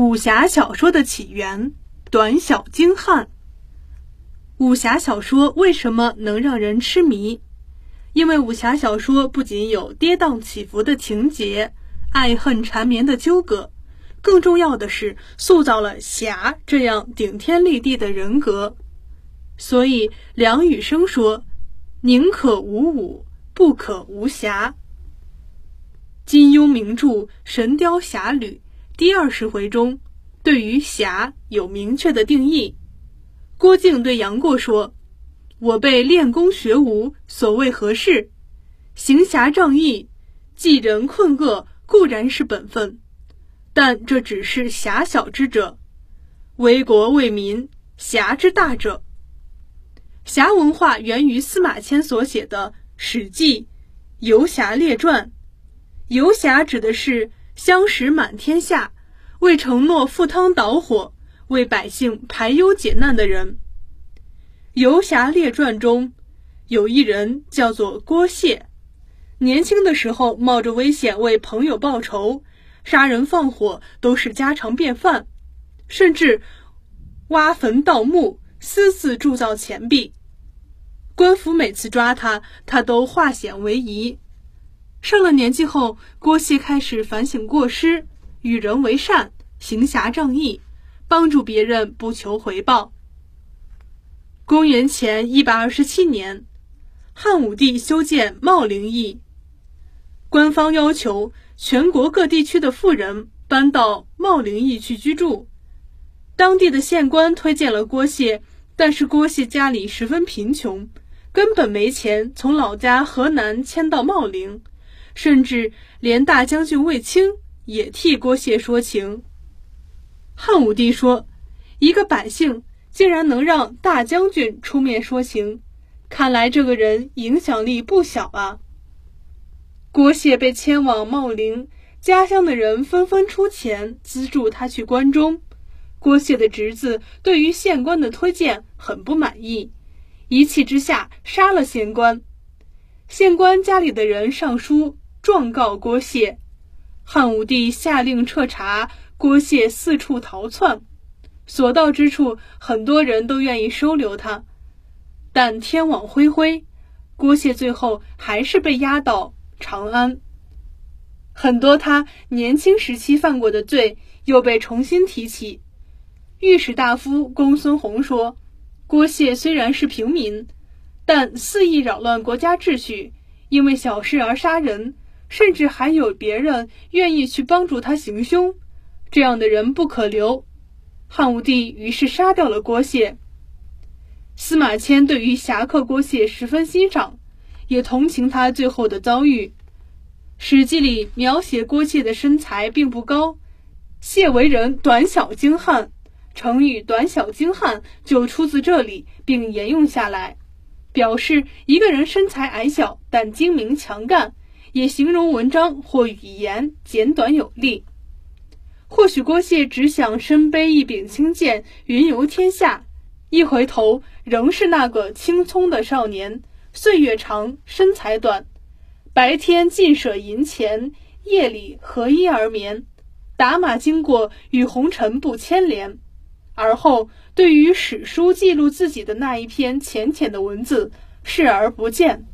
武侠小说的起源，短小精悍。武侠小说为什么能让人痴迷？因为武侠小说不仅有跌宕起伏的情节、爱恨缠绵的纠葛，更重要的是塑造了侠这样顶天立地的人格。所以梁羽生说：“宁可无武，不可无侠。”金庸名著《神雕侠侣》。第二十回中，对于侠有明确的定义。郭靖对杨过说：“我辈练功学武，所谓何事？行侠仗义，济人困厄固然是本分，但这只是狭小之者。为国为民，侠之大者。侠文化源于司马迁所写的《史记·游侠列传》。游侠指的是。相识满天下，为承诺赴汤蹈火，为百姓排忧解难的人。《游侠列传》中有一人叫做郭谢，年轻的时候冒着危险为朋友报仇，杀人放火都是家常便饭，甚至挖坟盗墓，私自铸造钱币。官府每次抓他，他都化险为夷。上了年纪后，郭谢开始反省过失，与人为善，行侠仗义，帮助别人不求回报。公元前一百二十七年，汉武帝修建茂陵邑，官方要求全国各地区的富人搬到茂陵邑去居住。当地的县官推荐了郭谢，但是郭谢家里十分贫穷，根本没钱从老家河南迁到茂陵。甚至连大将军卫青也替郭谢说情。汉武帝说：“一个百姓竟然能让大将军出面说情，看来这个人影响力不小啊。”郭谢被迁往茂陵，家乡的人纷纷出钱资助他去关中。郭谢的侄子对于县官的推荐很不满意，一气之下杀了县官。县官家里的人上书。状告郭谢，汉武帝下令彻查，郭谢四处逃窜，所到之处，很多人都愿意收留他，但天网恢恢，郭谢最后还是被押到长安。很多他年轻时期犯过的罪又被重新提起。御史大夫公孙弘说，郭谢虽然是平民，但肆意扰乱国家秩序，因为小事而杀人。甚至还有别人愿意去帮助他行凶，这样的人不可留。汉武帝于是杀掉了郭谢。司马迁对于侠客郭谢十分欣赏，也同情他最后的遭遇。《史记》里描写郭谢的身材并不高，谢为人短小精悍，成语“短小精悍”就出自这里，并沿用下来，表示一个人身材矮小但精明强干。也形容文章或语言简短有力。或许郭谢只想身背一柄青剑，云游天下，一回头仍是那个青葱的少年。岁月长，身材短，白天尽舍银钱，夜里合衣而眠。打马经过，与红尘不牵连。而后对于史书记录自己的那一篇浅浅的文字，视而不见。